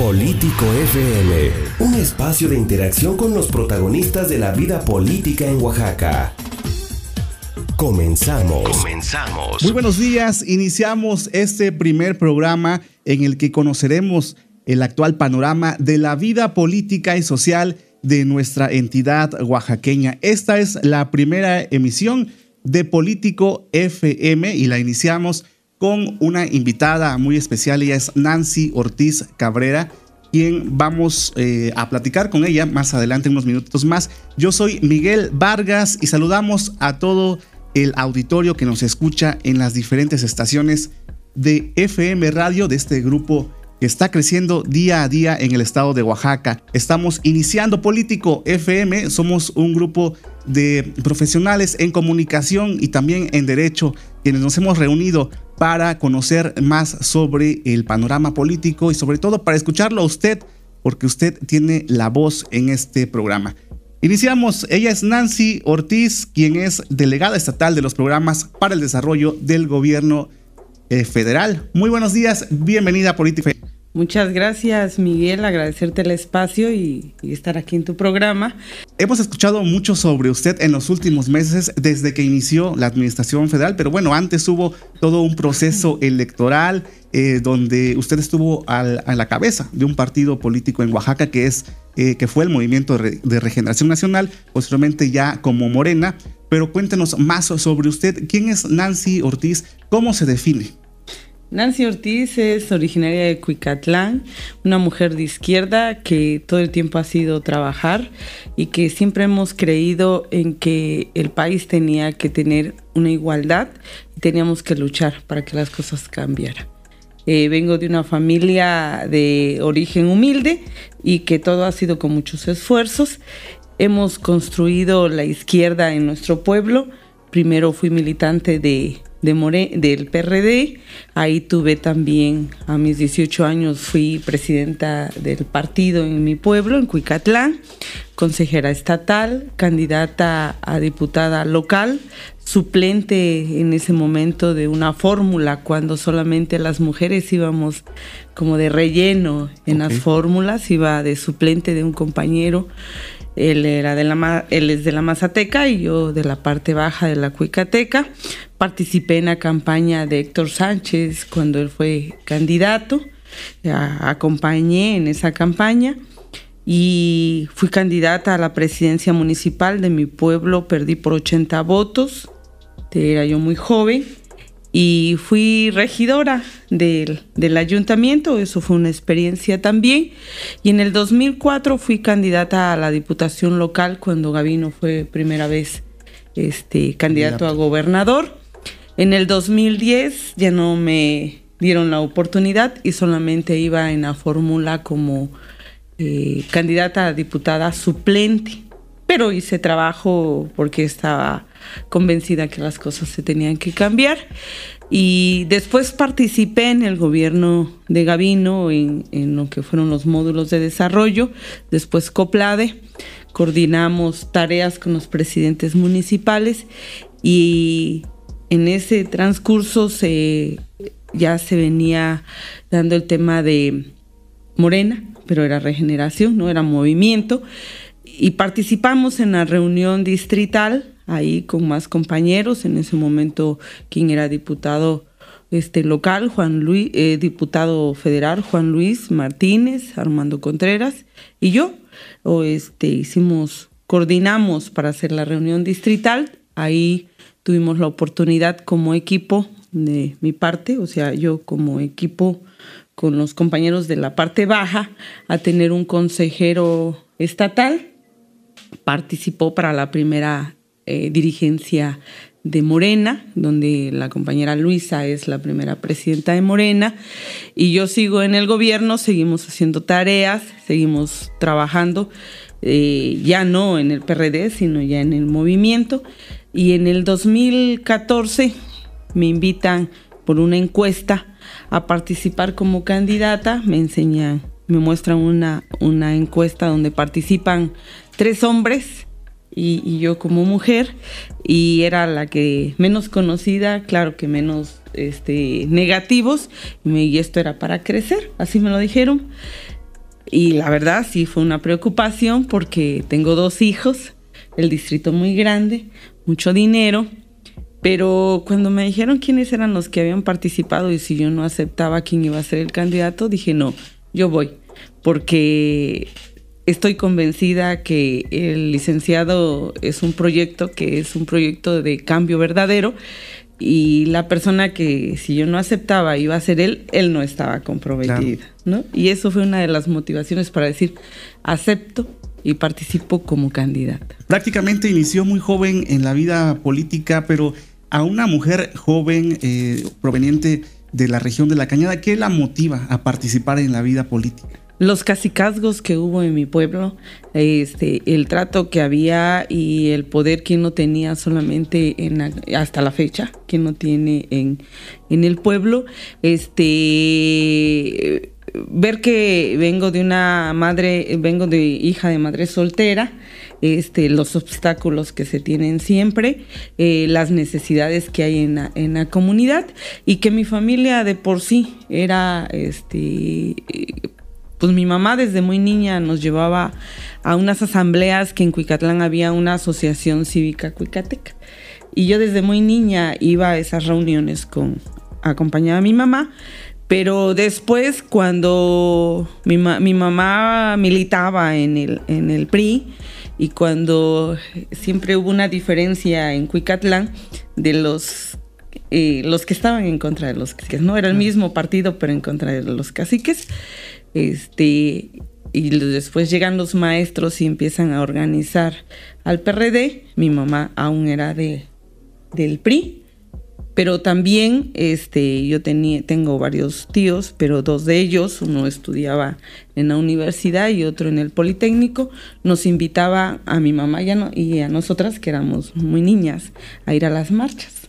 Político FM, un espacio de interacción con los protagonistas de la vida política en Oaxaca. Comenzamos. Comenzamos. Muy buenos días. Iniciamos este primer programa en el que conoceremos el actual panorama de la vida política y social de nuestra entidad oaxaqueña. Esta es la primera emisión de Político FM y la iniciamos con una invitada muy especial. Ella es Nancy Ortiz Cabrera, quien vamos eh, a platicar con ella más adelante, unos minutos más. Yo soy Miguel Vargas y saludamos a todo el auditorio que nos escucha en las diferentes estaciones de FM Radio de este grupo que está creciendo día a día en el estado de Oaxaca. Estamos iniciando Político FM, somos un grupo de profesionales en comunicación y también en derecho, quienes nos hemos reunido para conocer más sobre el panorama político y sobre todo para escucharlo a usted, porque usted tiene la voz en este programa. Iniciamos, ella es Nancy Ortiz, quien es delegada estatal de los programas para el desarrollo del gobierno eh, federal. Muy buenos días, bienvenida a Política. Muchas gracias, Miguel. Agradecerte el espacio y, estar aquí en tu programa. Hemos escuchado mucho sobre usted en los últimos meses desde que inició la administración federal, pero bueno, antes hubo todo un proceso electoral eh, donde usted estuvo a la cabeza de un partido político en Oaxaca que es eh, que fue el Movimiento de Regeneración Nacional, posteriormente ya como Morena. Pero cuéntenos más sobre usted. ¿Quién es Nancy Ortiz? ¿Cómo se define? Nancy Ortiz es originaria de Cuicatlán, una mujer de izquierda que todo el tiempo ha sido trabajar y que siempre hemos creído en que el país tenía que tener una igualdad y teníamos que luchar para que las cosas cambiaran. Eh, vengo de una familia de origen humilde y que todo ha sido con muchos esfuerzos. Hemos construido la izquierda en nuestro pueblo. Primero fui militante de de More, del PRD. Ahí tuve también, a mis 18 años, fui presidenta del partido en mi pueblo, en Cuicatlán, consejera estatal, candidata a diputada local, suplente en ese momento de una fórmula cuando solamente las mujeres íbamos como de relleno en las fórmulas, iba de suplente de un compañero él, era de la, él es de la Mazateca y yo de la parte baja de la Cuicateca. Participé en la campaña de Héctor Sánchez cuando él fue candidato. acompañé en esa campaña y fui candidata a la presidencia municipal de mi pueblo. Perdí por 80 votos. Era yo muy joven y fui regidora del, ayuntamiento, eso fue una experiencia también. Y en el 2004 fui candidata a la diputación local cuando Gavino fue primera vez este, candidato a gobernador. En el 2010 ya no me dieron la oportunidad y solamente iba en la fórmula como eh, candidata a diputada suplente. Pero hice trabajo porque estaba convencida que las cosas se tenían que cambiar. Y después participé en el gobierno de Gavino, en, lo que fueron los módulos de desarrollo, después COPLADE, coordinamos tareas con los presidentes municipales y en ese transcurso se, ya se venía dando el tema de Morena, pero era regeneración, no era movimiento, y participamos en la reunión distrital ahí con más compañeros. En ese momento, quien era diputado este, local, Juan Luis, eh, diputado federal, Juan Luis Martínez, Armando Contreras y yo, o este, hicimos, coordinamos para hacer la reunión distrital. Ahí tuvimos la oportunidad como equipo de mi parte, o sea, yo como equipo con los compañeros de la parte baja, a tener un consejero estatal. Participó para la primera eh, dirigencia de Morena, donde la compañera Luisa es la primera presidenta de Morena, y yo sigo en el gobierno, seguimos haciendo tareas, seguimos trabajando, eh, ya no en el PRD, sino ya en el movimiento, y en el 2014 me invitan por una encuesta a participar como candidata, me enseñan, me muestran una, una encuesta donde participan tres hombres, y, yo como mujer y era la que menos conocida, claro que menos este, negativos y, esto era para crecer, así me lo dijeron. Y la verdad sí fue una preocupación porque tengo dos hijos, el distrito muy grande, mucho dinero, pero cuando me dijeron quiénes eran los que habían participado y si yo no aceptaba quién iba a ser el candidato, dije no, yo voy, porque estoy convencida que el licenciado es un proyecto que es un proyecto de cambio verdadero y la persona que si yo no aceptaba iba a ser él, él no estaba comprometida, ¿no? Y eso fue una de las motivaciones para decir, acepto y participo como candidata. Prácticamente inició muy joven en la vida política, pero a una mujer joven eh, proveniente de la región de la Cañada, ¿qué la motiva a participar en la vida política? Los casicazgos que hubo en mi pueblo, este, el trato que había y el poder que no tenía solamente en hasta la fecha, que no tiene en, en el pueblo, este ver que vengo de una madre, vengo de hija de madre soltera, este, los obstáculos que se tienen siempre, eh, las necesidades que hay en la, en la, comunidad y que mi familia de por sí era este, pues mi mamá desde muy niña nos llevaba a unas asambleas que en Cuicatlán había una asociación cívica cuicateca. Y yo desde muy niña iba a esas reuniones con acompañaba a mi mamá, pero después cuando mi, mi mamá militaba en el, en el PRI y cuando siempre hubo una diferencia en Cuicatlán de los eh, los que estaban en contra de los caciques, no era el mismo partido, pero en contra de los caciques. Este, y después llegan los maestros y empiezan a organizar al PRD. Mi mamá aún era de, del PRI, pero también este, yo tenía, tengo varios tíos, pero dos de ellos, uno estudiaba en la universidad y otro en el Politécnico, nos invitaba a mi mamá y y a nosotras, que éramos muy niñas, a ir a las marchas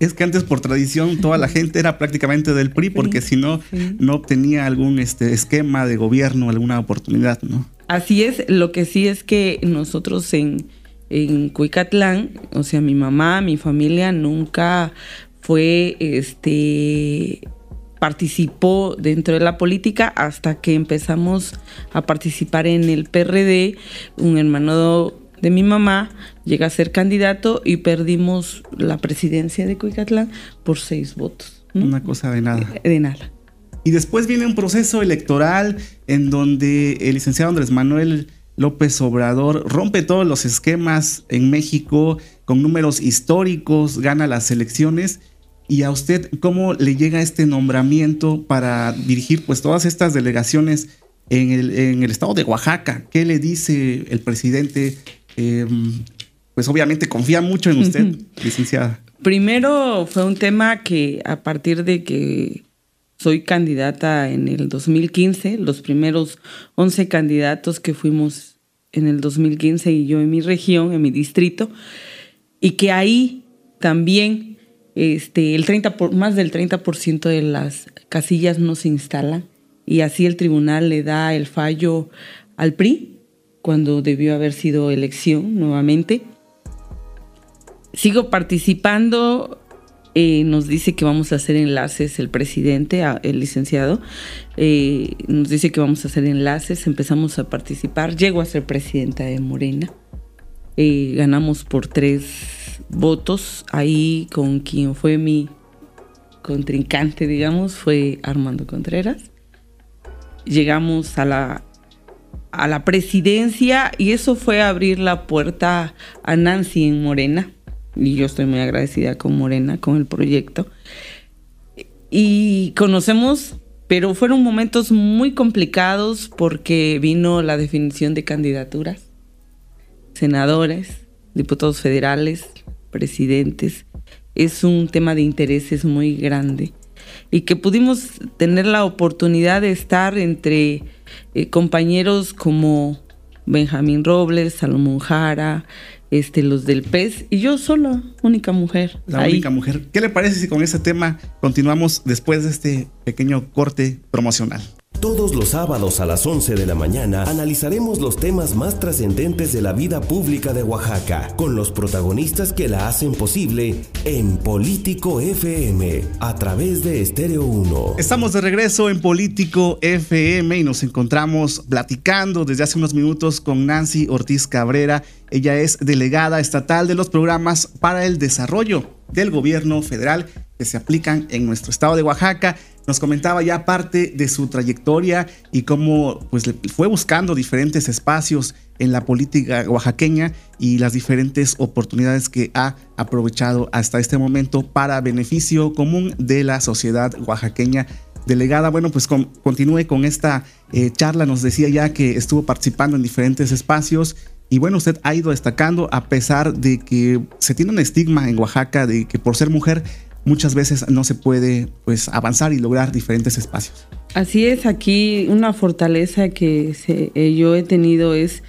es que antes por tradición toda la gente era prácticamente del PRI porque si no, no obtenía algún este, esquema de gobierno, alguna oportunidad, ¿no? Así es, lo que sí es que nosotros en, en Cuicatlán, o sea, mi mamá, mi familia nunca fue, este, participó dentro de la política hasta que empezamos a participar en el PRD, un hermano de mi mamá llega a ser candidato y perdimos la presidencia de Cuicatlán por seis votos. Una cosa de nada. De nada. Y después viene un proceso electoral en donde el licenciado Andrés Manuel López Obrador rompe todos los esquemas en México con números históricos, gana las elecciones. ¿Y a usted cómo le llega este nombramiento para dirigir pues todas estas delegaciones en el, en el estado de Oaxaca? ¿Qué le dice el presidente Em, pues obviamente confía mucho en usted, licenciada. Primero fue un tema que a partir de que soy candidata en el 2015, los primeros 11 candidatos que fuimos en el 2015 y yo en mi región, en mi distrito, y que ahí también este, el 30 por, más del 30% de las casillas no se instalan y así el tribunal le da el fallo al PRI cuando debió haber sido elección nuevamente. Sigo participando. Eh, nos dice que vamos a hacer enlaces el presidente, el licenciado, eh, nos dice que vamos a hacer enlaces, empezamos a participar, llego a ser presidenta de Morena, eh, ganamos por tres votos, ahí con quien fue mi contrincante, digamos, fue Armando Contreras. Llegamos a la a la presidencia y eso fue abrir la puerta a Nancy en Morena. Y yo estoy muy agradecida con Morena, con el proyecto. Y conocemos, pero fueron momentos muy complicados porque vino la definición de candidaturas, senadores, diputados federales, presidentes. Es un tema de intereses muy grande y que pudimos tener la oportunidad de estar entre eh, compañeros como Benjamín Robles, Salomón Jara, este, los del PES y yo sola, única mujer. La única mujer. ¿Qué le parece si con ese tema continuamos después de este pequeño corte promocional? Todos los sábados a las 11 de la mañana analizaremos los temas más trascendentes de la vida pública de Oaxaca, con los protagonistas que la hacen posible en Político FM, a través de Estéreo 1. Estamos de regreso en Político FM y nos encontramos platicando desde hace unos minutos con Nancy Ortiz Cabrera. Ella es delegada estatal de los programas para el desarrollo del gobierno federal que se aplican en nuestro estado de Oaxaca. Nos comentaba ya parte de su trayectoria y cómo pues, fue buscando diferentes espacios en la política oaxaqueña y las diferentes oportunidades que ha aprovechado hasta este momento para beneficio común de la sociedad oaxaqueña. Delegada, bueno, pues continúe con esta eh, charla. Nos decía ya que estuvo participando en diferentes espacios y bueno, usted ha ido destacando a pesar de que se tiene un estigma en Oaxaca de que por ser mujer muchas veces no se puede pues avanzar y lograr diferentes espacios. Así es, aquí una fortaleza que eh, yo he tenido es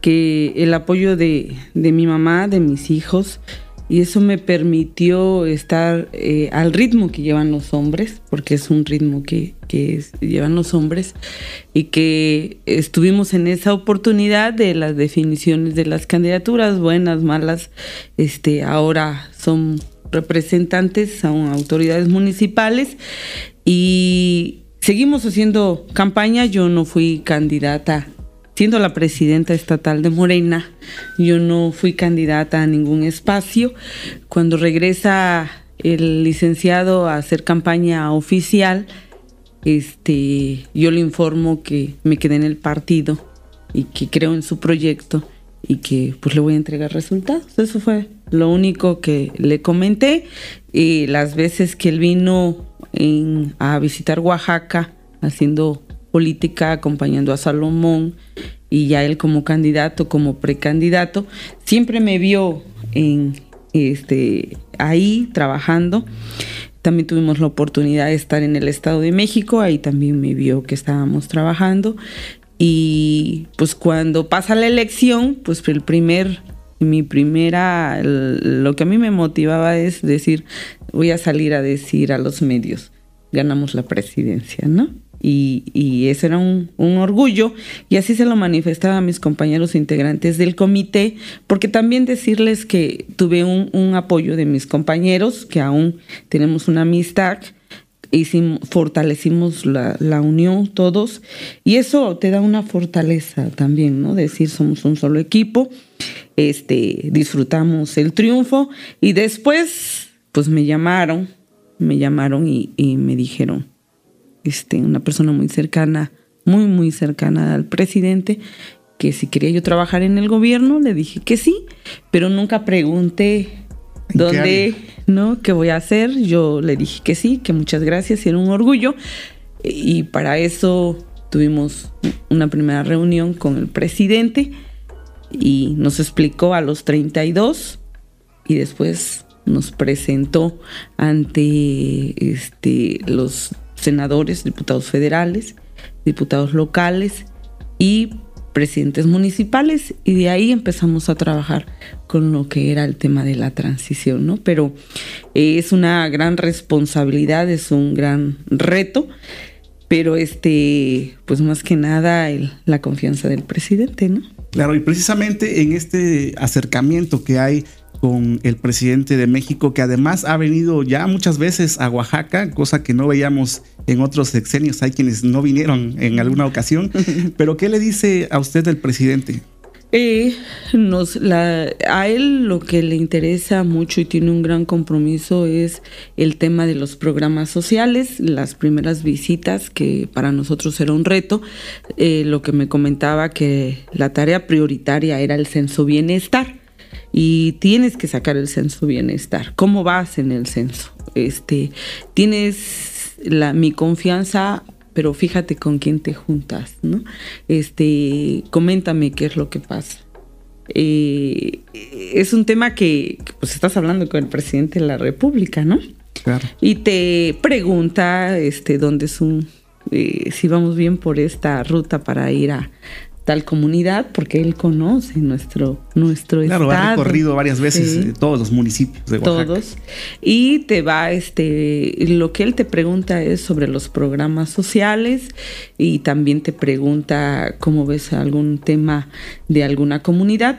que el apoyo de, mi mamá, de mis hijos, y eso me permitió estar eh, al ritmo que llevan los hombres, porque es un ritmo que, llevan los hombres, y que estuvimos en esa oportunidad de las definiciones de las candidaturas, buenas, malas, este, ahora son representantes, son autoridades municipales y seguimos haciendo campaña. Yo no fui candidata, siendo la presidenta estatal de Morena, yo no fui candidata a ningún espacio. Cuando regresa el licenciado a hacer campaña oficial, este, yo le informo que me quedé en el partido y que creo en su proyecto y que pues le voy a entregar resultados. Eso fue lo único que le comenté. Y las veces que él vino a visitar Oaxaca haciendo política, acompañando a Salomón y ya él como candidato, como precandidato, siempre me vio en este ahí trabajando. También tuvimos la oportunidad de estar en el Estado de México, ahí también me vio que estábamos trabajando y pues cuando pasa la elección, pues el primer, mi primera, lo que a mí me motivaba es decir, voy a salir a decir a los medios, ganamos la presidencia, ¿no? Y, y ese era un, un, orgullo y así se lo manifestaba a mis compañeros integrantes del comité, porque también decirles que tuve un, un apoyo de mis compañeros, que aún tenemos una amistad, hicimos, fortalecimos la, la, unión todos y eso te da una fortaleza también, ¿no? Decir somos un solo equipo, este, disfrutamos el triunfo y después pues me llamaron, me llamaron y, y me dijeron, este, una persona muy cercana, muy, muy cercana al presidente, que si quería yo trabajar en el gobierno, le dije que sí, pero nunca pregunté donde, ¿no? ¿Qué voy a hacer? Yo le dije que sí, que muchas gracias, y era un orgullo. Y para eso tuvimos una primera reunión con el presidente y nos explicó a los 32 y después nos presentó ante este, los senadores, diputados federales, diputados locales y presidentes municipales y de ahí empezamos a trabajar con lo que era el tema de la transición, ¿no? Pero eh, es una gran responsabilidad, es un gran reto, pero este, pues más que nada la confianza del presidente, ¿no? Claro, y precisamente en este acercamiento que hay con el presidente de México, que además ha venido ya muchas veces a Oaxaca, cosa que no veíamos en otros sexenios. Hay quienes no vinieron en alguna ocasión. Pero, ¿qué le dice a usted el presidente? Eh, nos, la, a él lo que le interesa mucho y tiene un gran compromiso es el tema de los programas sociales, las primeras visitas que para nosotros era un reto, eh, lo que me comentaba que la tarea prioritaria era el censo bienestar y tienes que sacar el censo bienestar. ¿Cómo vas en el censo? Este, tienes la, mi confianza, pero fíjate con quién te juntas, ¿no? Este, coméntame qué es lo que pasa. Eh, es un tema que, pues estás hablando con el presidente de la República, ¿no? Claro. Y te pregunta este, dónde es un, eh, si vamos bien por esta ruta para ir a, tal comunidad porque él conoce nuestro, nuestro claro, estado. Claro, ha recorrido varias veces eh, todos los municipios de Oaxaca. Todos. Y te va, este, lo que él te pregunta es sobre los programas sociales y también te pregunta cómo ves algún tema de alguna comunidad.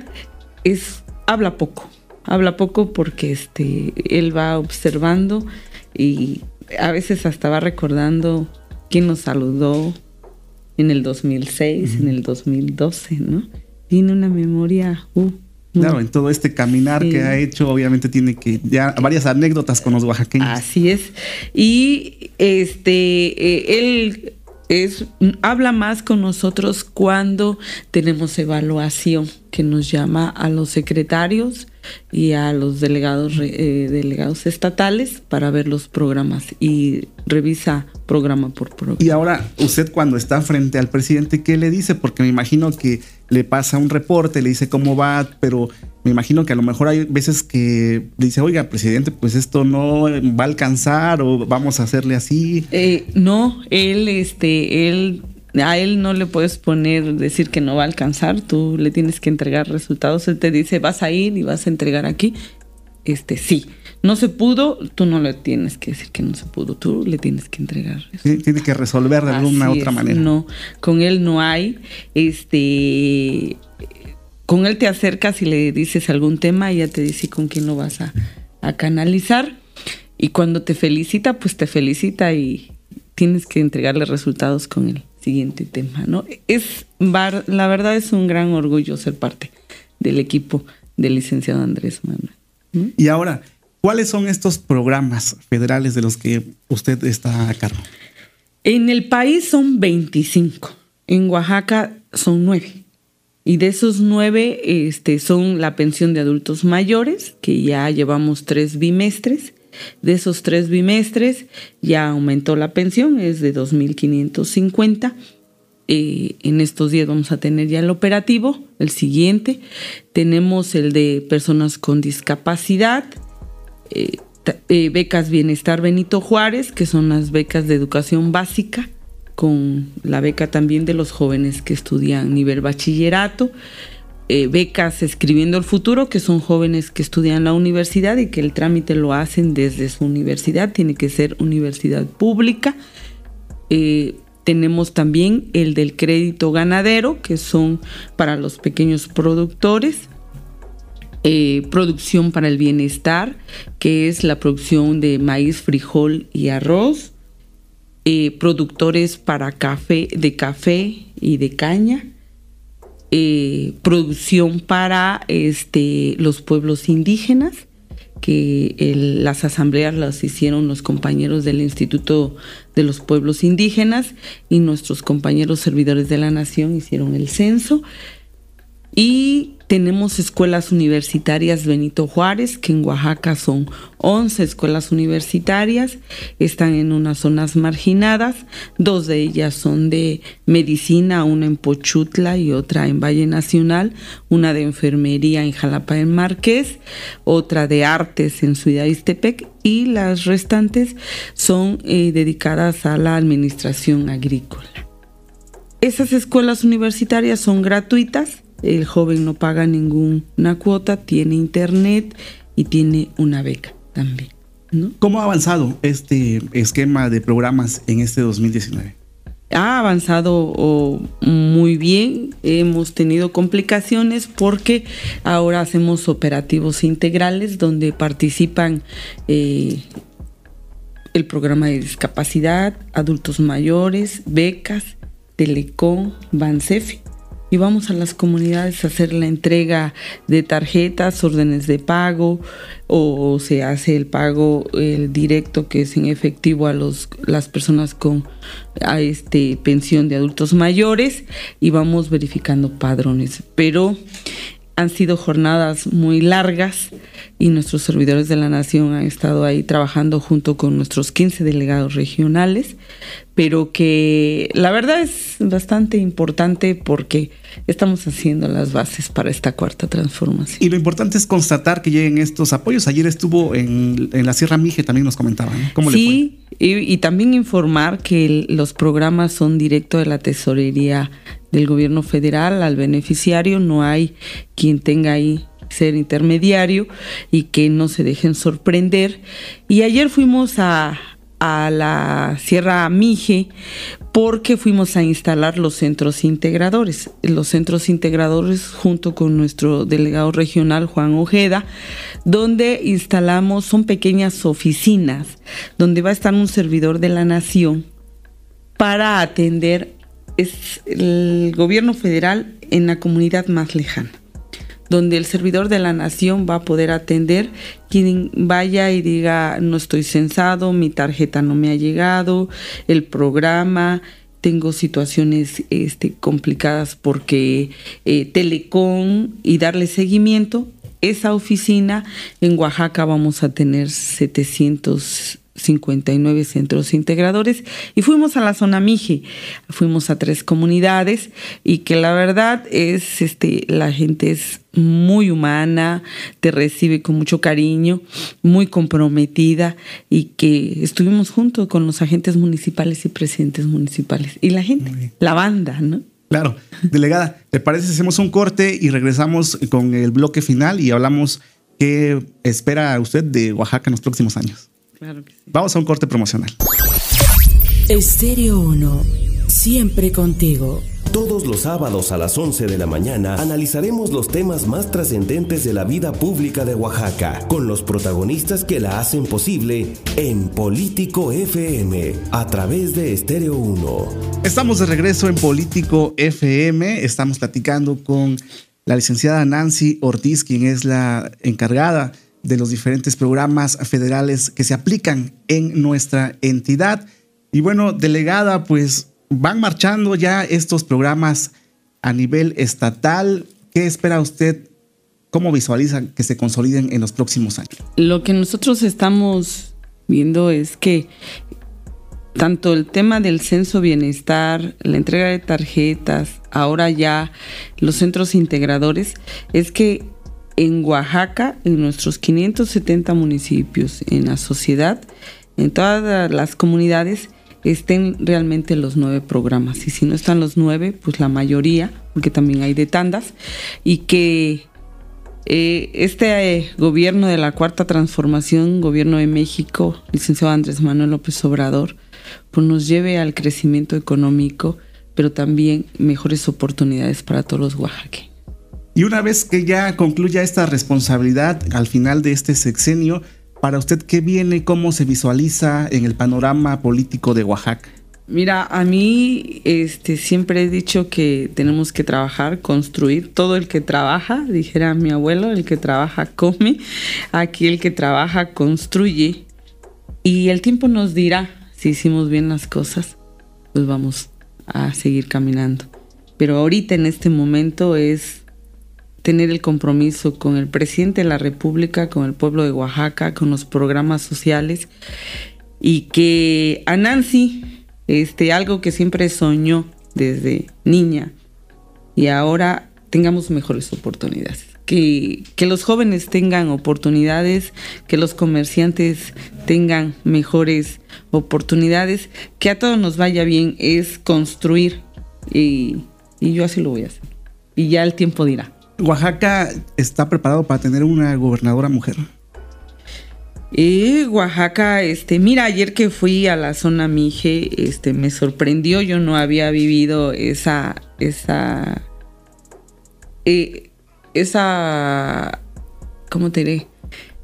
Es, habla poco, habla poco porque este, él va observando y a veces hasta va recordando quién nos saludó, en el 2006, en el 2012, ¿no? Tiene una memoria... Uh, claro, en todo este caminar que ha hecho, obviamente tiene que ya varias anécdotas con los oaxaqueños. Así es. Y este, eh, él es, habla más con nosotros cuando tenemos evaluación, que nos llama a los secretarios y a los delegados, eh, delegados estatales para ver los programas y revisa programa por programa. Y ahora, usted cuando está frente al presidente, ¿qué le dice? Porque me imagino que le pasa un reporte, le dice cómo va, pero me imagino que a lo mejor hay veces que dice, oiga, presidente, pues esto no va a alcanzar o vamos a hacerle así. Eh, no, él, este, él a él no le puedes poner, decir que no va a alcanzar, tú le tienes que entregar resultados. Él te dice, vas a ir y vas a entregar aquí. Este, sí. No se pudo, tú no le tienes que decir que no se pudo, tú le tienes que entregar. Sí, tiene que resolver de alguna otra manera. No, con él no hay. Este, con él te acercas y le dices algún tema y ya te dice con quién lo vas a, a canalizar. Y cuando te felicita, pues te felicita y tienes que entregarle resultados con él siguiente tema, ¿no? Es, la verdad es un gran orgullo ser parte del equipo del licenciado Andrés Manuel. Y ahora, ¿cuáles son estos programas federales de los que usted está a cargo? En el país son 25, en Oaxaca son 9. Y de esos nueve este, son la pensión de adultos mayores, que ya llevamos tres bimestres, de esos tres bimestres ya aumentó la pensión, es de 2.550. Eh, en estos días vamos a tener ya el operativo, el siguiente. Tenemos el de personas con discapacidad, eh, eh, becas Bienestar Benito Juárez, que son las becas de educación básica, con la beca también de los jóvenes que estudian nivel bachillerato. Eh, becas Escribiendo el Futuro, que son jóvenes que estudian la universidad y que el trámite lo hacen desde su universidad, tiene que ser universidad pública. Eh, tenemos también el del crédito ganadero, que son para los pequeños productores. Eh, producción para el bienestar, que es la producción de maíz, frijol y arroz. productores para café, de café y de caña eh, producción para este, los pueblos indígenas, que las asambleas las hicieron los compañeros del Instituto de los Pueblos Indígenas y nuestros compañeros servidores de la Nación hicieron el censo. Y tenemos escuelas universitarias Benito Juárez, que en Oaxaca son 11 escuelas universitarias, están en unas zonas marginadas, dos de ellas son de medicina, una en Pochutla y otra en Valle Nacional, una de enfermería en Jalapa en Marqués, otra de artes en Ciudad Istepec y las restantes son eh, dedicadas a la administración agrícola. Esas escuelas universitarias son gratuitas el joven no paga ninguna cuota, tiene internet y tiene una beca también. ¿Cómo ha avanzado este esquema de programas en este 2019? Ha avanzado muy bien, hemos tenido complicaciones porque ahora hacemos operativos integrales donde participan eh, el programa de discapacidad, adultos mayores, becas, Telecom, Bansefi y vamos a las comunidades a hacer la entrega de tarjetas, órdenes de pago o se hace el pago el directo que es en efectivo a los, las personas con a este, pensión de adultos mayores y vamos verificando padrones. Pero han sido jornadas muy largas y nuestros servidores de la nación han estado ahí trabajando junto con nuestros 15 delegados regionales pero que la verdad es bastante importante porque estamos haciendo las bases para esta cuarta transformación. Y lo importante es constatar que lleguen estos apoyos. Ayer estuvo en, la Sierra Mije, también nos comentaban. ¿Cómo sí, le fue? Y, y, también informar que los programas son directo de la tesorería del gobierno federal al beneficiario, no hay quien tenga ahí ser intermediario y que no se dejen sorprender. Y ayer fuimos a, a la Sierra Mije porque fuimos a instalar los centros integradores. Los centros integradores junto con nuestro delegado regional Juan Ojeda, donde instalamos, son pequeñas oficinas, donde va a estar un servidor de la nación para atender es el gobierno federal en la comunidad más lejana donde el servidor de la nación va a poder atender quien vaya y diga no estoy censado, mi tarjeta no me ha llegado, el programa, tengo situaciones este, complicadas porque eh, Telecom y darle seguimiento. Esa oficina en Oaxaca vamos a tener 700 59 centros integradores y fuimos a la zona Mije, fuimos a tres comunidades y que la verdad es, este, la gente es muy humana, te recibe con mucho cariño, muy comprometida y que estuvimos junto con los agentes municipales y presidentes municipales y la gente, la banda, ¿no? Claro, delegada, ¿te parece si hacemos un corte y regresamos con el bloque final y hablamos qué espera usted de Oaxaca en los próximos años? Vamos a un corte promocional. Estéreo 1, siempre contigo. Todos los sábados a las 11 de la mañana analizaremos los temas más trascendentes de la vida pública de Oaxaca, con los protagonistas que la hacen posible en Político FM, a través de Estéreo 1. Estamos de regreso en Político FM, estamos platicando con la licenciada Nancy Ortiz, quien es la encargada de los diferentes programas federales que se aplican en nuestra entidad. Y bueno, delegada, pues van marchando ya estos programas a nivel estatal. ¿Qué espera usted? ¿Cómo visualizan que se consoliden en los próximos años? Lo que nosotros estamos viendo es que tanto el tema del censo bienestar, la entrega de tarjetas, ahora ya los centros integradores, es que en Oaxaca, en nuestros 570 municipios, en la sociedad, en todas las comunidades, estén realmente los nueve programas. Y si no están los nueve, pues la mayoría, porque también hay de tandas, y que eh, este eh, gobierno de la Cuarta Transformación, gobierno de México, licenciado Andrés Manuel López Obrador, pues nos lleve al crecimiento económico, pero también mejores oportunidades para todos los oaxaqueños. Y una vez que ya concluya esta responsabilidad al final de este sexenio, para usted, ¿qué viene? ¿Cómo se visualiza en el panorama político de Oaxaca? Mira, a mí este, siempre he dicho que tenemos que trabajar, construir. Todo el que trabaja, dijera mi abuelo, el que trabaja come. Aquí el que trabaja construye. Y el tiempo nos dirá si hicimos bien las cosas, pues vamos a seguir caminando. Pero ahorita en este momento es tener el compromiso con el presidente de la República, con el pueblo de Oaxaca, con los programas sociales y que a Nancy, este, algo que siempre soñó desde niña y ahora tengamos mejores oportunidades. Que, que los jóvenes tengan oportunidades, que los comerciantes tengan mejores oportunidades, que a todos nos vaya bien, es construir y, y yo así lo voy a hacer. Y ya el tiempo dirá. Oaxaca está preparado para tener una gobernadora mujer. Y Oaxaca, este, mira, ayer que fui a la zona Mije, este, me sorprendió, yo no había vivido esa, esa, eh, esa, ¿cómo te diré?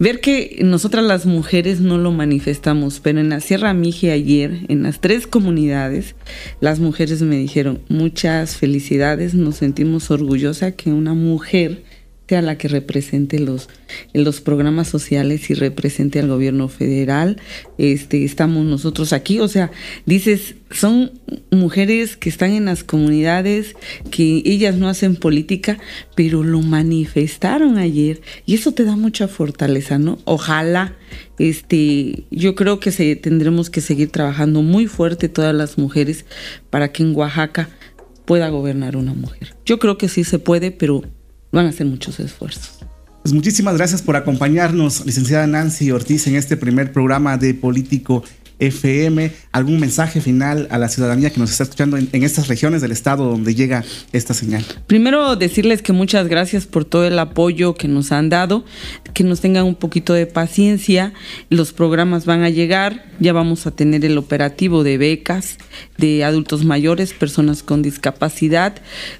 Ver que nosotras las mujeres no lo manifestamos, pero en la Sierra Mije ayer, en las tres comunidades, las mujeres me dijeron muchas felicidades, nos sentimos orgullosas que una mujer sea la que represente los, los programas sociales y represente al gobierno federal. Este, estamos nosotros aquí, o sea, dices, son mujeres que están en las comunidades, que ellas no hacen política, pero lo manifestaron ayer y eso te da mucha fortaleza, ¿no? Ojalá, este, yo creo que se, tendremos que seguir trabajando muy fuerte todas las mujeres para que en Oaxaca pueda gobernar una mujer. Yo creo que sí se puede, pero van a hacer muchos esfuerzos. Pues muchísimas gracias por acompañarnos, licenciada Nancy Ortiz, en este primer programa de Político FM. ¿Algún mensaje final a la ciudadanía que nos está escuchando en, estas regiones del estado donde llega esta señal? Primero decirles que muchas gracias por todo el apoyo que nos han dado, que nos tengan un poquito de paciencia. Los programas van a llegar, ya vamos a tener el operativo de becas de adultos mayores, personas con discapacidad,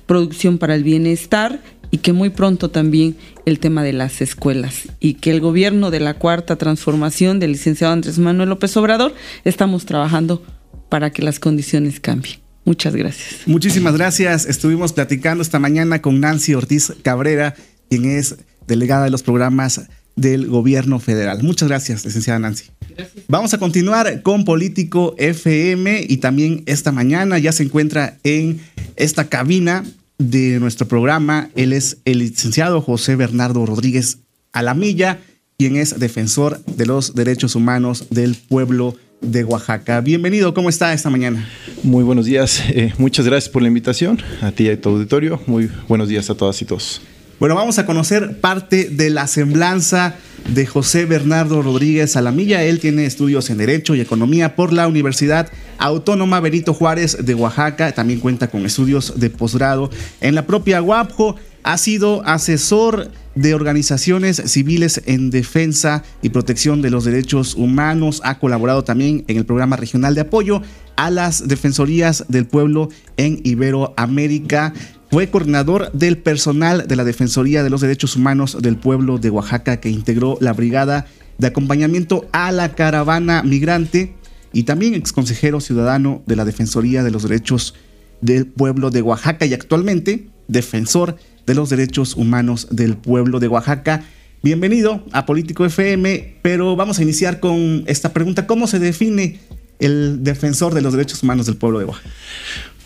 producción para el bienestar y que muy pronto también el tema de las escuelas y que el gobierno de la cuarta transformación del licenciado Andrés Manuel López Obrador estamos trabajando para que las condiciones cambien. Muchas gracias. Muchísimas gracias. Estuvimos platicando esta mañana con Nancy Ortiz Cabrera, quien es delegada de los programas del gobierno federal. Muchas gracias, licenciada Nancy. Gracias. Vamos a continuar con Político FM y también esta mañana ya se encuentra en esta cabina de nuestro programa. Él es el licenciado José Bernardo Rodríguez Alamilla, quien es defensor de los derechos humanos del pueblo de Oaxaca. Bienvenido, ¿cómo está esta mañana? Muy buenos días, eh, muchas gracias por la invitación, a ti y a tu auditorio. Muy buenos días a todas y todos. Bueno, vamos a conocer parte de la semblanza de José Bernardo Rodríguez Alamilla. Él tiene estudios en Derecho y Economía por la Universidad Autónoma Benito Juárez de Oaxaca. También cuenta con estudios de posgrado en la propia UAPJO. Ha sido asesor de organizaciones civiles en defensa y protección de los derechos humanos. Ha colaborado también en el programa regional de apoyo a las defensorías del pueblo en Iberoamérica. Fue coordinador del personal de la Defensoría de los Derechos Humanos del pueblo de Oaxaca que integró la brigada de acompañamiento a la caravana migrante y también ex consejero ciudadano de la Defensoría de los Derechos del Pueblo de Oaxaca y actualmente defensor de los derechos humanos del pueblo de Oaxaca. Bienvenido a Político FM, pero vamos a iniciar con esta pregunta. ¿Cómo se define el defensor de los derechos humanos del pueblo de Oaxaca?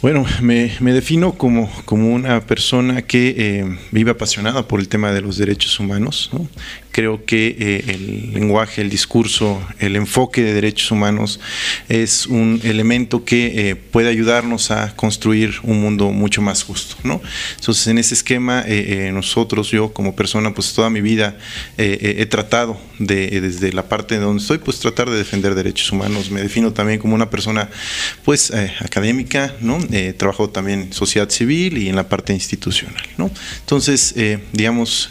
Bueno, me, defino como, como, una persona que eh, vive apasionada por el tema de los derechos humanos, ¿no? Creo que eh, el lenguaje, el discurso, el enfoque de derechos humanos es un elemento que eh, puede ayudarnos a construir un mundo mucho más justo. ¿no? Entonces, en ese esquema, eh, nosotros, yo como persona, pues toda mi vida he tratado de, desde la parte de donde estoy, pues tratar de defender derechos humanos. Me defino también como una persona, pues, académica, ¿no? trabajo también en sociedad civil y en la parte institucional, ¿no? Entonces, digamos,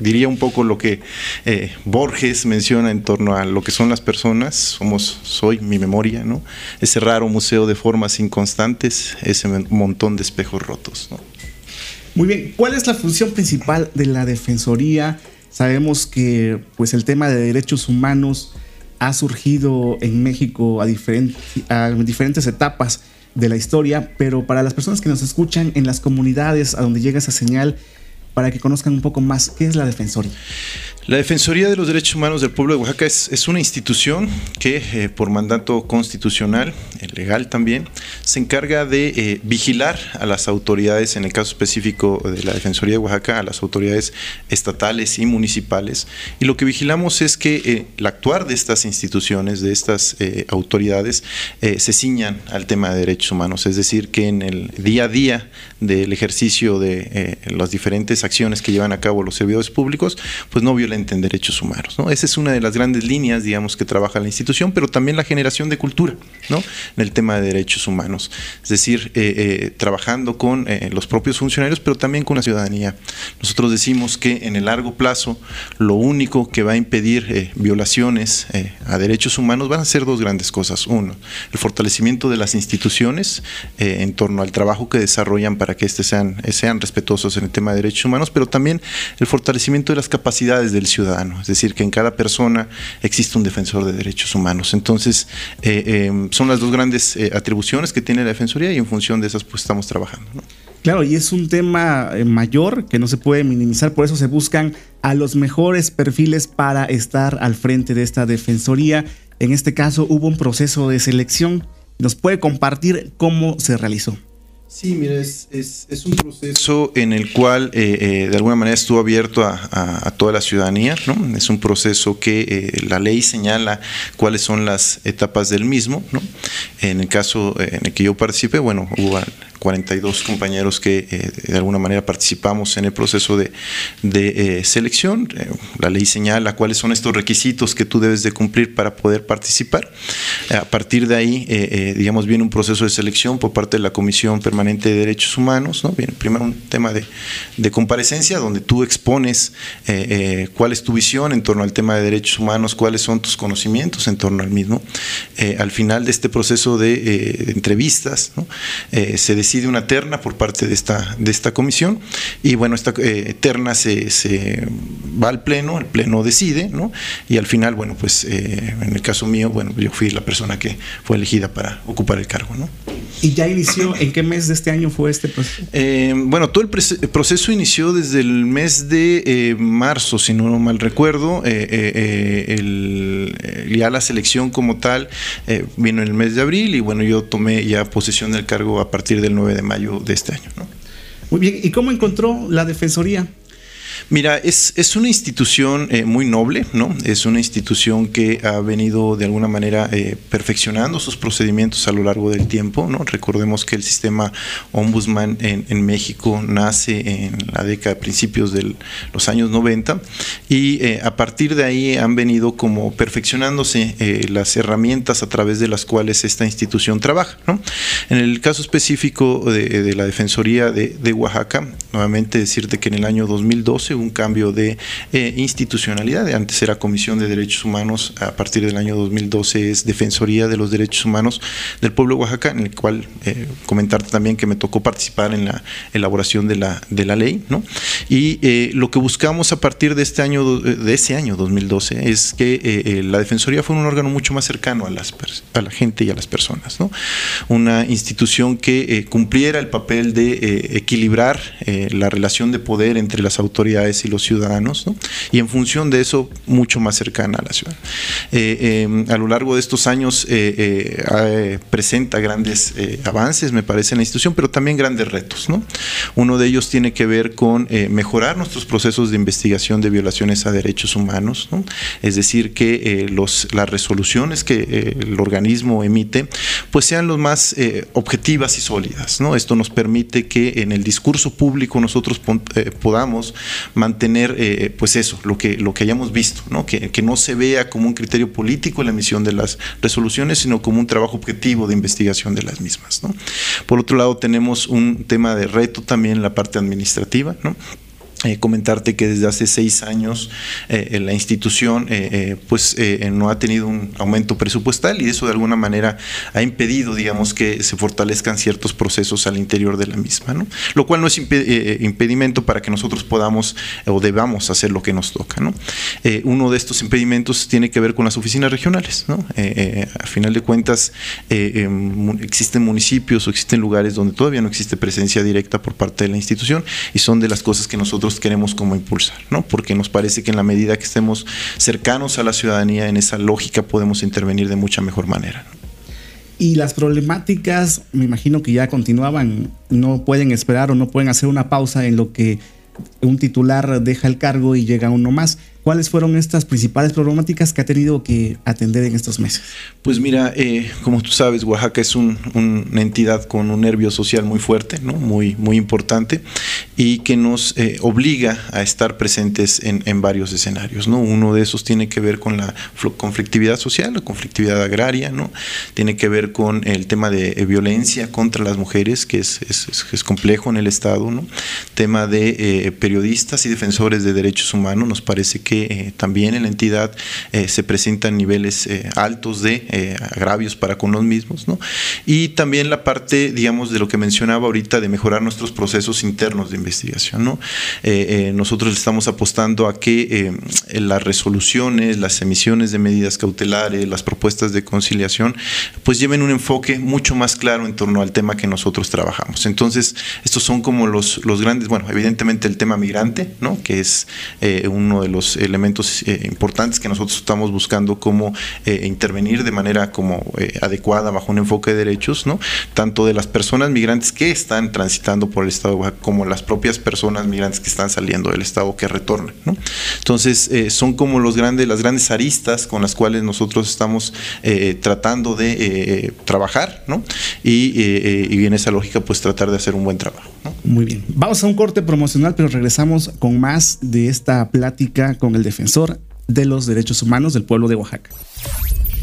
diría un poco lo que eh, Borges menciona en torno a lo que son las personas, somos, soy mi memoria, ¿no? Ese raro museo de formas inconstantes, ese montón de espejos rotos, Muy bien, ¿cuál es la función principal de la Defensoría? Sabemos que pues el tema de derechos humanos ha surgido en México a diferentes etapas de la historia, pero para las personas que nos escuchan en las comunidades a donde llega esa señal, para que conozcan un poco más qué es la Defensoría. La Defensoría de los Derechos Humanos del Pueblo de Oaxaca es, una institución que eh, por mandato constitucional, eh, legal también, se encarga de eh, vigilar a las autoridades, en el caso específico de la Defensoría de Oaxaca, a las autoridades estatales y municipales. Y lo que vigilamos es que el actuar de estas instituciones, de estas autoridades, se ciñan al tema de derechos humanos, es decir, que en el día a día del ejercicio de las diferentes acciones que llevan a cabo los servidores públicos, pues no violen en derechos humanos. ¿no? Esa es una de las grandes líneas, digamos, que trabaja la institución, pero también la generación de cultura ¿no? en el tema de derechos humanos. Es decir, eh, eh, trabajando con eh, los propios funcionarios, pero también con la ciudadanía. Nosotros decimos que en el largo plazo lo único que va a impedir violaciones a derechos humanos van a ser dos grandes cosas. Uno, el fortalecimiento de las instituciones en torno al trabajo que desarrollan para que éste sean, sean respetuosos en el tema de derechos humanos, pero también el fortalecimiento de las capacidades del ciudadano, es decir, que en cada persona existe un defensor de derechos humanos. Entonces, son las dos grandes atribuciones que tiene la Defensoría y en función de esas pues estamos trabajando. Claro, y es un tema mayor que no se puede minimizar, por eso se buscan a los mejores perfiles para estar al frente de esta Defensoría. En este caso hubo un proceso de selección. ¿Nos puede compartir cómo se realizó? Sí, mira, es, un proceso en el cual eh, eh, de alguna manera estuvo abierto a, toda la ciudadanía, ¿no? Es un proceso que eh, la ley señala cuáles son las etapas del mismo, ¿no? En el caso en el que yo participé, bueno, hubo 42 compañeros que eh, de alguna manera participamos en el proceso de, de eh, selección. Eh, la ley señala cuáles son estos requisitos que tú debes de cumplir para poder participar. A partir de ahí, digamos, viene un proceso de selección por parte de la Comisión Permanente de Derechos Humanos. primero un tema de, de comparecencia donde tú expones cuál es tu visión en torno al tema de derechos humanos, cuáles son tus conocimientos en torno al mismo. al final de este proceso de, entrevistas, se decide decide una terna por parte de esta, de esta comisión y bueno, esta eh, terna se, se, va al pleno, el pleno decide, ¿no? Y al final, bueno, pues eh, en el caso mío, bueno, yo fui la persona que fue elegida para ocupar el cargo, ¿no? ¿Y ya inició? ¿En qué mes de este año fue este proceso? Eh, bueno, todo el, proceso inició desde el mes de marzo, si no mal recuerdo. el, ya la selección como tal vino en el mes de abril y bueno, yo tomé ya posesión del cargo a partir del 9 de mayo de este año. Muy bien, ¿y cómo encontró la Defensoría? Mira, es, es una institución eh, muy noble, ¿no? Es una institución que ha venido de alguna manera eh, perfeccionando sus procedimientos a lo largo del tiempo, ¿no? Recordemos que el sistema ombudsman en, México nace en la década, principios de los años 90 y eh, a partir de ahí han venido como perfeccionándose las herramientas a través de las cuales esta institución trabaja, ¿no? En el caso específico de, de la Defensoría de, de Oaxaca, nuevamente decirte que en el año 2012 un cambio de eh, institucionalidad. Antes era Comisión de Derechos Humanos, a partir del año 2012 es Defensoría de los Derechos Humanos del Pueblo Oaxaca, en el cual eh, comentarte también que me tocó participar en la elaboración de la, de la ley. ¿no? Y eh, lo que buscamos a partir de este año, de ese año 2012, es que la Defensoría fuera un órgano mucho más cercano a, las, a la gente y a las personas. ¿no? Una institución que cumpliera el papel de equilibrar la relación de poder entre las autoridades y los ciudadanos, y en función de eso, mucho más cercana a la ciudad. Eh, em, a lo largo de estos años eh, eh, presenta grandes avances, me parece, en la institución, pero también grandes retos. ¿no? Uno de ellos tiene que ver con mejorar nuestros procesos de investigación de violaciones a derechos humanos, es decir, que las resoluciones que el organismo emite pues sean los más objetivas y sólidas. ¿no? Esto nos permite que en el discurso público nosotros podamos mantener, eh, pues eso, lo que, lo que hayamos visto, ¿no? Que, que, no se vea como un criterio político la emisión de las resoluciones, sino como un trabajo objetivo de investigación de las mismas. ¿no? Por otro lado, tenemos un tema de reto también en la parte administrativa, ¿no? Eh, comentarte que desde hace seis años eh, la institución eh, pues no ha tenido un aumento presupuestal y eso de alguna manera ha impedido digamos que se fortalezcan ciertos procesos al interior de la misma ¿no? lo cual no es impedimento para que nosotros podamos o debamos hacer lo que nos toca ¿no? uno de estos impedimentos tiene que ver con las oficinas regionales ¿no? a final de cuentas existen municipios o existen lugares donde todavía no existe presencia directa por parte de la institución y son de las cosas que nosotros queremos como impulsar, ¿no? Porque nos parece que en la medida que estemos cercanos a la ciudadanía, en esa lógica podemos intervenir de mucha mejor manera. Y las problemáticas, me imagino que ya continuaban, no pueden esperar o no pueden hacer una pausa en lo que un titular deja el cargo y llega uno más. ¿Cuáles fueron estas principales problemáticas que ha tenido que atender en estos meses? Pues mira, eh, como tú sabes, Oaxaca es una entidad con un nervio social muy fuerte, ¿no? muy, muy importante, y que nos eh, obliga a estar presentes en, varios escenarios. ¿no? Uno de esos tiene que ver con la conflictividad social, la conflictividad agraria, ¿no? tiene que ver con el tema de eh, violencia contra las mujeres, que es, es, complejo en el Estado, ¿no? tema de periodistas y defensores de derechos humanos, nos parece que que también en la entidad se presentan niveles altos de agravios para con los mismos, ¿no? Y también la parte, digamos, de lo que mencionaba ahorita de mejorar nuestros procesos internos de investigación, ¿no? nosotros estamos apostando a que las resoluciones, las emisiones de medidas cautelares, las propuestas de conciliación, pues lleven un enfoque mucho más claro en torno al tema que nosotros trabajamos. Entonces, estos son como los, los grandes, bueno, evidentemente el tema migrante, ¿no? que es eh, uno de los elementos eh, importantes que nosotros estamos buscando cómo eh, intervenir de manera como adecuada bajo un enfoque de derechos, ¿no? tanto de las personas migrantes que están transitando por el Estado como las propias personas migrantes que están saliendo del Estado que retornan. ¿no? Entonces, son como los grandes, las grandes aristas con las cuales nosotros estamos tratando de trabajar, ¿no? Y, y en esa lógica, pues tratar de hacer un buen trabajo. Muy bien. Vamos a un corte promocional, pero regresamos con más de esta plática con el defensor de los derechos humanos del pueblo de Oaxaca.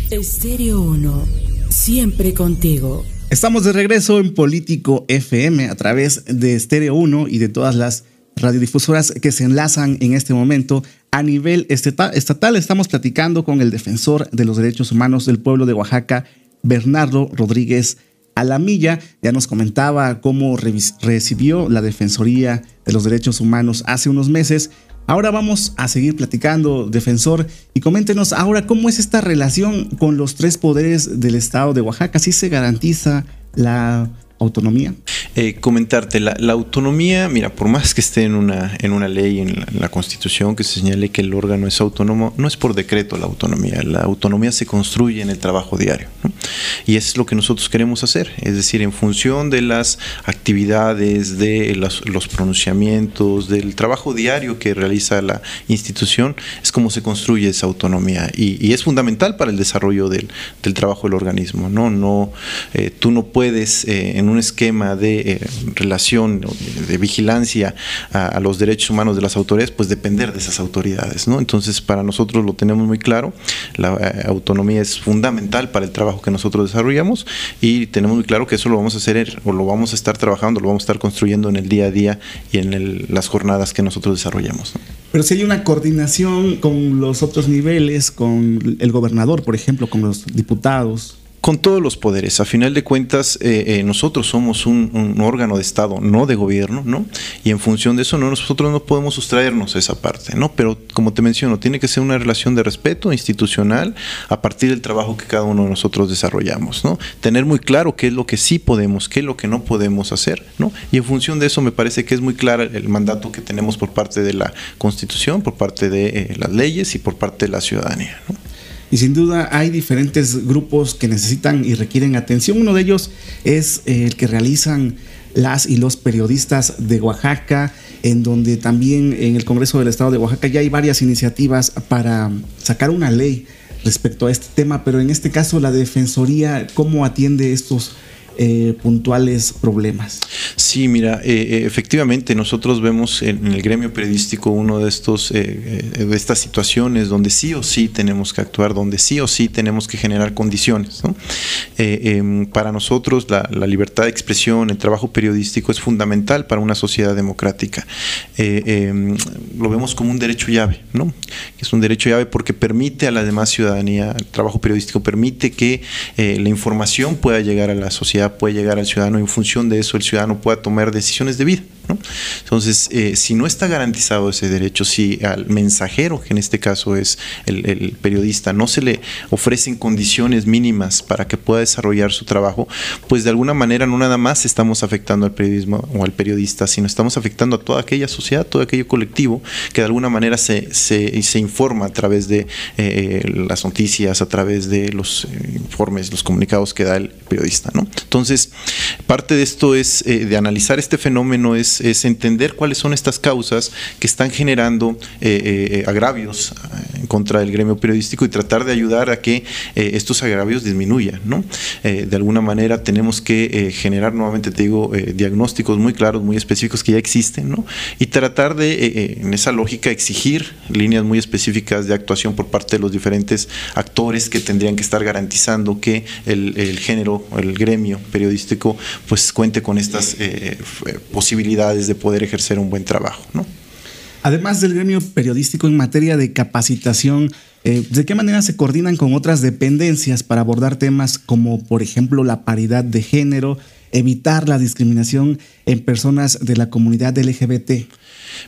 Estéreo 1, siempre contigo. Estamos de regreso en Político FM a través de Estéreo 1 y de todas las radiodifusoras que se enlazan en este momento a nivel estatal. Estamos platicando con el defensor de los derechos humanos del pueblo de Oaxaca, Bernardo Rodríguez a la milla. Ya nos comentaba cómo recibió la Defensoría de los Derechos Humanos hace unos meses. Ahora vamos a seguir platicando, defensor, y coméntenos ahora cómo es esta relación con los tres poderes del Estado de Oaxaca. ¿Sí se garantiza la autonomía? Eh, comentarte, la, autonomía, mira, por más que esté en una, en una ley, en la, Constitución, que se señale que el órgano es autónomo, no es por decreto la autonomía. La autonomía se construye en el trabajo diario. Y es lo que nosotros queremos hacer. Es decir, en función de las actividades, de los pronunciamientos, del trabajo diario que realiza la institución, es como se construye esa autonomía. Y, es fundamental para el desarrollo del, trabajo del organismo. No, no eh, tú no puedes eh, en un esquema de eh, relación, de, vigilancia a, los derechos humanos de las autoridades, pues depender de esas autoridades. ¿no? Entonces, para nosotros lo tenemos muy claro, la eh, autonomía es fundamental para el trabajo que nosotros desarrollamos y tenemos muy claro que eso lo vamos a hacer o lo vamos a estar trabajando, lo vamos a estar construyendo en el día a día y en las jornadas que nosotros desarrollamos. Pero si hay una coordinación con los otros niveles, con el gobernador, por ejemplo, con los diputados con todos los poderes. A final de cuentas, eh, eh, nosotros somos un, órgano de Estado, no de gobierno, ¿no? Y en función de eso, no, nosotros no podemos sustraernos esa parte, ¿no? Pero como te menciono, tiene que ser una relación de respeto institucional a partir del trabajo que cada uno de nosotros desarrollamos, ¿no? Tener muy claro qué es lo que sí podemos, qué es lo que no podemos hacer, ¿no? Y en función de eso, me parece que es muy claro el mandato que tenemos por parte de la Constitución, por parte de eh, las leyes y por parte de la ciudadanía, ¿no? Y sin duda hay diferentes grupos que necesitan y requieren atención. Uno de ellos es eh, el que realizan las y los periodistas de Oaxaca, en donde también en el Congreso del Estado de Oaxaca ya hay varias iniciativas para sacar una ley respecto a este tema, pero en este caso la Defensoría, ¿cómo atiende estos eh, puntuales problemas. Sí, mira, eh, eh, efectivamente nosotros vemos en, el gremio periodístico uno de estos estas situaciones donde sí o sí tenemos que actuar, donde sí o sí tenemos que generar condiciones. Em, para nosotros la, libertad de expresión, el trabajo periodístico es fundamental para una sociedad democrática. Em, lo vemos como un derecho llave, ¿no? Es un derecho llave porque permite a la demás ciudadanía, el trabajo periodístico permite que la información pueda llegar a la sociedad puede llegar al ciudadano en función de eso el ciudadano pueda tomar decisiones de vida. Entonces, eh, si no está garantizado ese derecho, si al mensajero, que en este caso es el, periodista, no se le ofrecen condiciones mínimas para que pueda desarrollar su trabajo, pues de alguna manera no nada más estamos afectando al periodismo o al periodista, sino estamos afectando a toda aquella sociedad, todo aquello colectivo que de alguna manera se, se, informa a través de eh, las noticias, a través de los eh, informes, los comunicados que da el periodista. ¿no? Entonces, parte de esto es, de analizar este fenómeno, es es, entender cuáles son estas causas que están generando eh, eh, agravios eh, contra del gremio periodístico y tratar de ayudar a que estos agravios disminuyan. ¿no? de alguna manera tenemos que generar, nuevamente te digo, diagnósticos muy claros, muy específicos que ya existen ¿no? y tratar de, en esa lógica, exigir líneas muy específicas de actuación por parte de los diferentes actores que tendrían que estar garantizando que el, el género, el gremio periodístico, pues cuente con estas posibilidades de poder ejercer un buen trabajo. ¿no? Además del gremio periodístico en materia de capacitación, eh, ¿de qué manera se coordinan con otras dependencias para abordar temas como, por ejemplo, la paridad de género, evitar la discriminación en personas de la comunidad LGBT?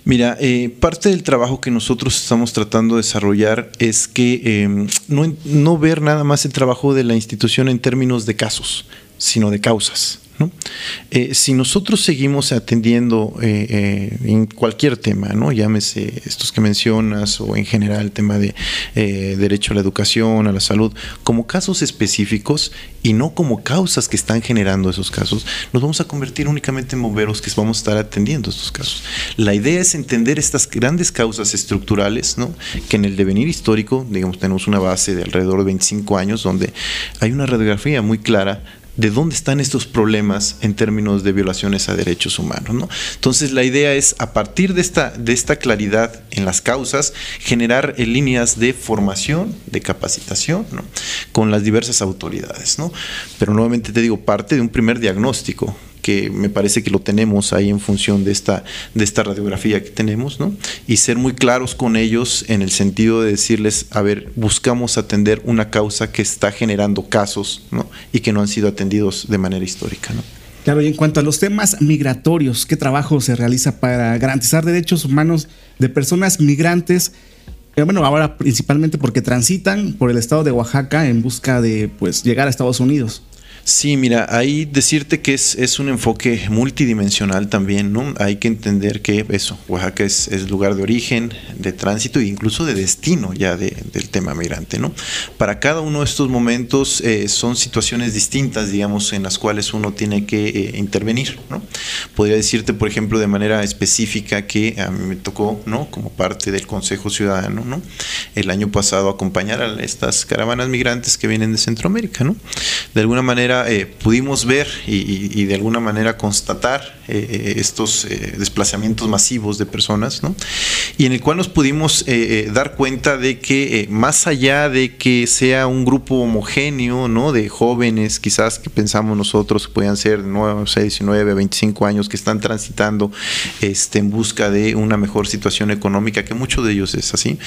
Mira, eh, parte del trabajo que nosotros estamos tratando de desarrollar es que em, no, no ver nada más el trabajo de la institución en términos de casos, sino de causas. Eh, si nosotros seguimos atendiendo eh, eh, en cualquier tema, ¿no? llámese estos que mencionas o en general el tema de derecho a la educación, a la salud, como casos específicos y no como causas que están generando esos casos, nos vamos a convertir únicamente en bomberos que vamos a estar atendiendo estos casos. La idea es entender estas grandes causas estructurales, ¿no? que en el devenir histórico, digamos, tenemos una base de alrededor de 25 años donde hay una radiografía muy clara de dónde están estos problemas en términos de violaciones a derechos humanos. ¿no? Entonces la idea es, a partir de esta, de esta claridad en las causas, generar eh, líneas de formación, de capacitación, ¿no? con las diversas autoridades. ¿no? Pero nuevamente te digo, parte de un primer diagnóstico que me parece que lo tenemos ahí en función de esta, de esta radiografía que tenemos, ¿no? Y ser muy claros con ellos en el sentido de decirles, a ver, buscamos atender una causa que está generando casos, ¿no? Y que no han sido atendidos de manera histórica, ¿no? Claro, y en cuanto a los temas migratorios, ¿qué trabajo se realiza para garantizar derechos humanos de personas migrantes? Eh, bueno, ahora principalmente porque transitan por el estado de Oaxaca en busca de pues llegar a Estados Unidos. Sí, mira, ahí decirte que es, es, un enfoque multidimensional también, ¿no? Hay que entender que eso, Oaxaca es, es lugar de origen, de tránsito e incluso de destino ya de, del tema migrante, ¿no? Para cada uno de estos momentos eh, son situaciones distintas, digamos, en las cuales uno tiene que eh, intervenir, ¿no? Podría decirte, por ejemplo, de manera específica que a mí me tocó, ¿no? Como parte del Consejo Ciudadano, ¿no? El año pasado acompañar a estas caravanas migrantes que vienen de Centroamérica, ¿no? De alguna manera eh, pudimos ver y, de alguna manera constatar eh, eh, estos desplazamientos masivos de personas, ¿no? y en el cual nos pudimos dar cuenta de que más allá de que sea un grupo homogéneo ¿no? de jóvenes, quizás que pensamos nosotros puedan ser 9, 6, 19, 25 años que están transitando este, en busca de una mejor situación económica, que muchos de ellos es así,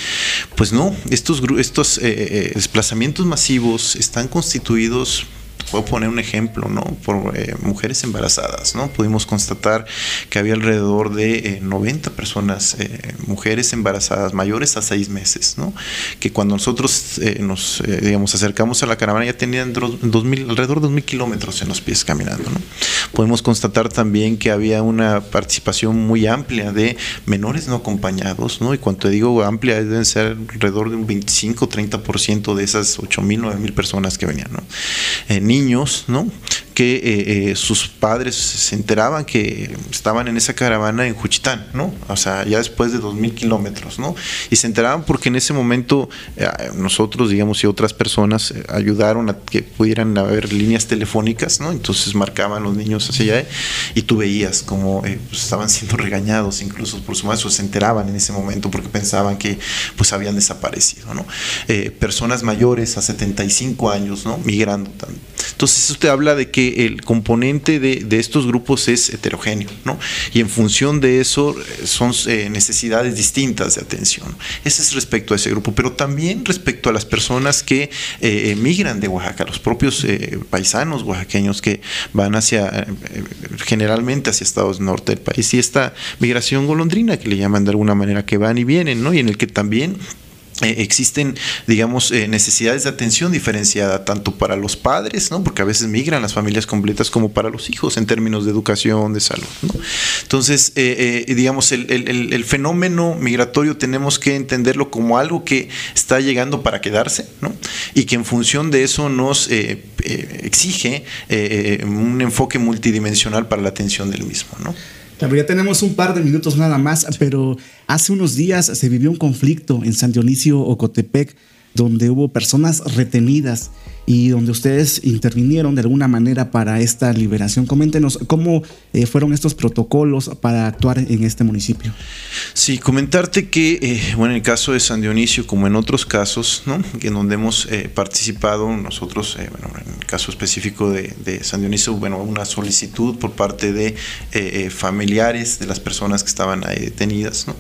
pues no, estos, estos desplazamientos masivos están constituidos puedo poner un ejemplo, ¿no? Por eh, mujeres embarazadas, ¿no? Pudimos constatar que había alrededor de 90 eh, personas, eh, mujeres embarazadas mayores a seis meses, ¿no? Que cuando nosotros nos, digamos, acercamos a la caravana ya tenían alrededor de 2.000 kilómetros en los pies caminando, ¿no? Podemos constatar también que había una participación muy amplia de menores no acompañados, ¿no? Y cuando digo amplia, deben ser alrededor de un 25-30% de esas 8.000, 9.000 personas que venían, ¿no? Niños, ¿no? Que eh, eh, sus padres se enteraban que estaban en esa caravana en Juchitán, ¿no? O sea, ya después de dos mil kilómetros, ¿no? Y se enteraban porque en ese momento eh, nosotros, digamos, y otras personas ayudaron a que pudieran haber líneas telefónicas, ¿no? Entonces marcaban los niños hacia allá y tú veías como pues, estaban siendo regañados, incluso por su madre, se enteraban en ese momento porque pensaban que pues habían desaparecido, ¿no? personas mayores a 75 años, ¿no? Migrando. Entonces eso te habla de que el componente de, estos grupos es heterogéneo, ¿no? Y en función de eso eh, son eh, necesidades distintas de atención. Ese es respecto a ese grupo, pero también respecto a las personas que eh, emigran de Oaxaca, los propios paisanos oaxaqueños que van hacia, generalmente hacia estados norte del país, y esta migración golondrina que le llaman de alguna manera, que van y vienen, ¿no? Y en el que también eh, existen, digamos, eh, necesidades de atención diferenciada tanto para los padres, ¿no? porque a veces migran las familias completas, como para los hijos en términos de educación, de salud. Entonces, eh, digamos, el, el, el, fenómeno migratorio tenemos que entenderlo como algo que está llegando para quedarse ¿no? y que en función de eso nos exige un enfoque multidimensional para la atención del mismo. ¿no? Claro, ya tenemos un par de minutos nada más, pero hace unos días se vivió un conflicto en San Dionisio, Ocotepec, donde hubo personas retenidas y donde ustedes intervinieron de alguna manera para esta liberación. Coméntenos cómo eh, fueron estos protocolos para actuar en este municipio. Sí, comentarte que, eh, bueno, en el caso de San Dionisio, como en otros casos, ¿no? en donde hemos eh, participado nosotros, bueno, en el caso específico de, San Dionisio, bueno, una solicitud por parte de familiares de las personas que estaban ahí detenidas. ¿no?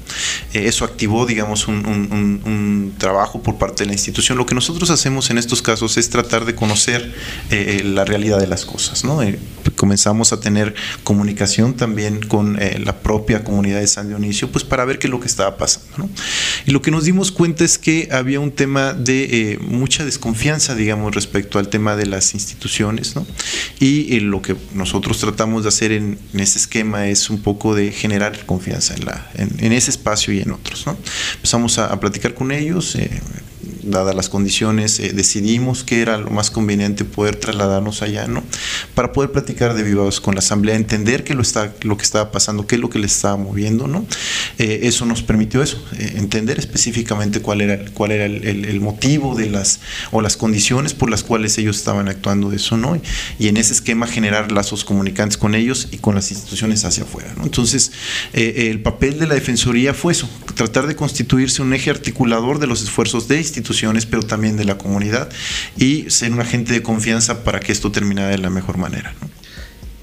eso activó, digamos, un, un trabajo por parte de la institución. Lo que nosotros hacemos en estos casos es tratar de conocer eh, la realidad de las cosas. ¿no? Eh, comenzamos a tener comunicación también con eh, la propia comunidad de San Dionisio, pues para ver qué es lo que estaba pasando. ¿no? Y lo que nos dimos cuenta es que había un tema de mucha desconfianza, digamos, respecto al tema de las instituciones. ¿no? Y lo que nosotros tratamos de hacer en, ese esquema es un poco de generar confianza en, la, en, ese espacio y en otros. ¿no? Empezamos a, a platicar con ellos dadas las condiciones, eh, decidimos que era lo más conveniente poder trasladarnos allá, ¿no? Para poder platicar de vivados con la asamblea, entender qué lo, está, lo que estaba pasando, qué es lo que le estaba moviendo, ¿no? Eh, eso nos permitió eso, eh, entender específicamente cuál era, cuál era el, motivo de las, o las condiciones por las cuales ellos estaban actuando de eso, ¿no? Y, en ese esquema generar lazos comunicantes con ellos y con las instituciones hacia afuera, ¿no? Entonces, el papel de la Defensoría fue eso, tratar de constituirse un eje articulador de los esfuerzos de instituciones pero también de la comunidad y ser un agente de confianza para que esto termine de la mejor manera.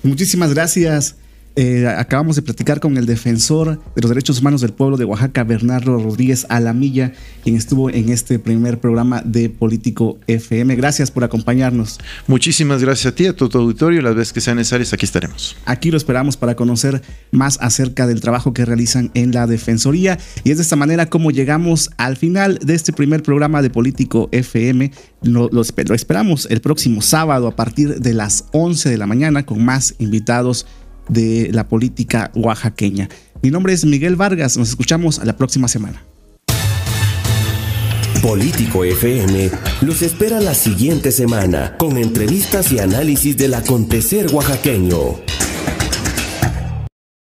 Muchísimas gracias. Eh, acabamos de platicar con el defensor de los derechos humanos del pueblo de Oaxaca, Bernardo Rodríguez Alamilla, quien estuvo en este primer programa de Político FM. Gracias por acompañarnos. Muchísimas gracias a ti, a todo tu auditorio. Las veces que sean necesarias, aquí estaremos. Aquí lo esperamos para conocer más acerca del trabajo que realizan en la Defensoría. Y es de esta manera como llegamos al final de este primer programa de Político FM. Lo, lo esperamos el próximo sábado a partir de las 11 de la mañana con más invitados de la política oaxaqueña. Mi nombre es Miguel Vargas, nos escuchamos la próxima semana. Político FM los espera la siguiente semana con entrevistas y análisis del acontecer oaxaqueño.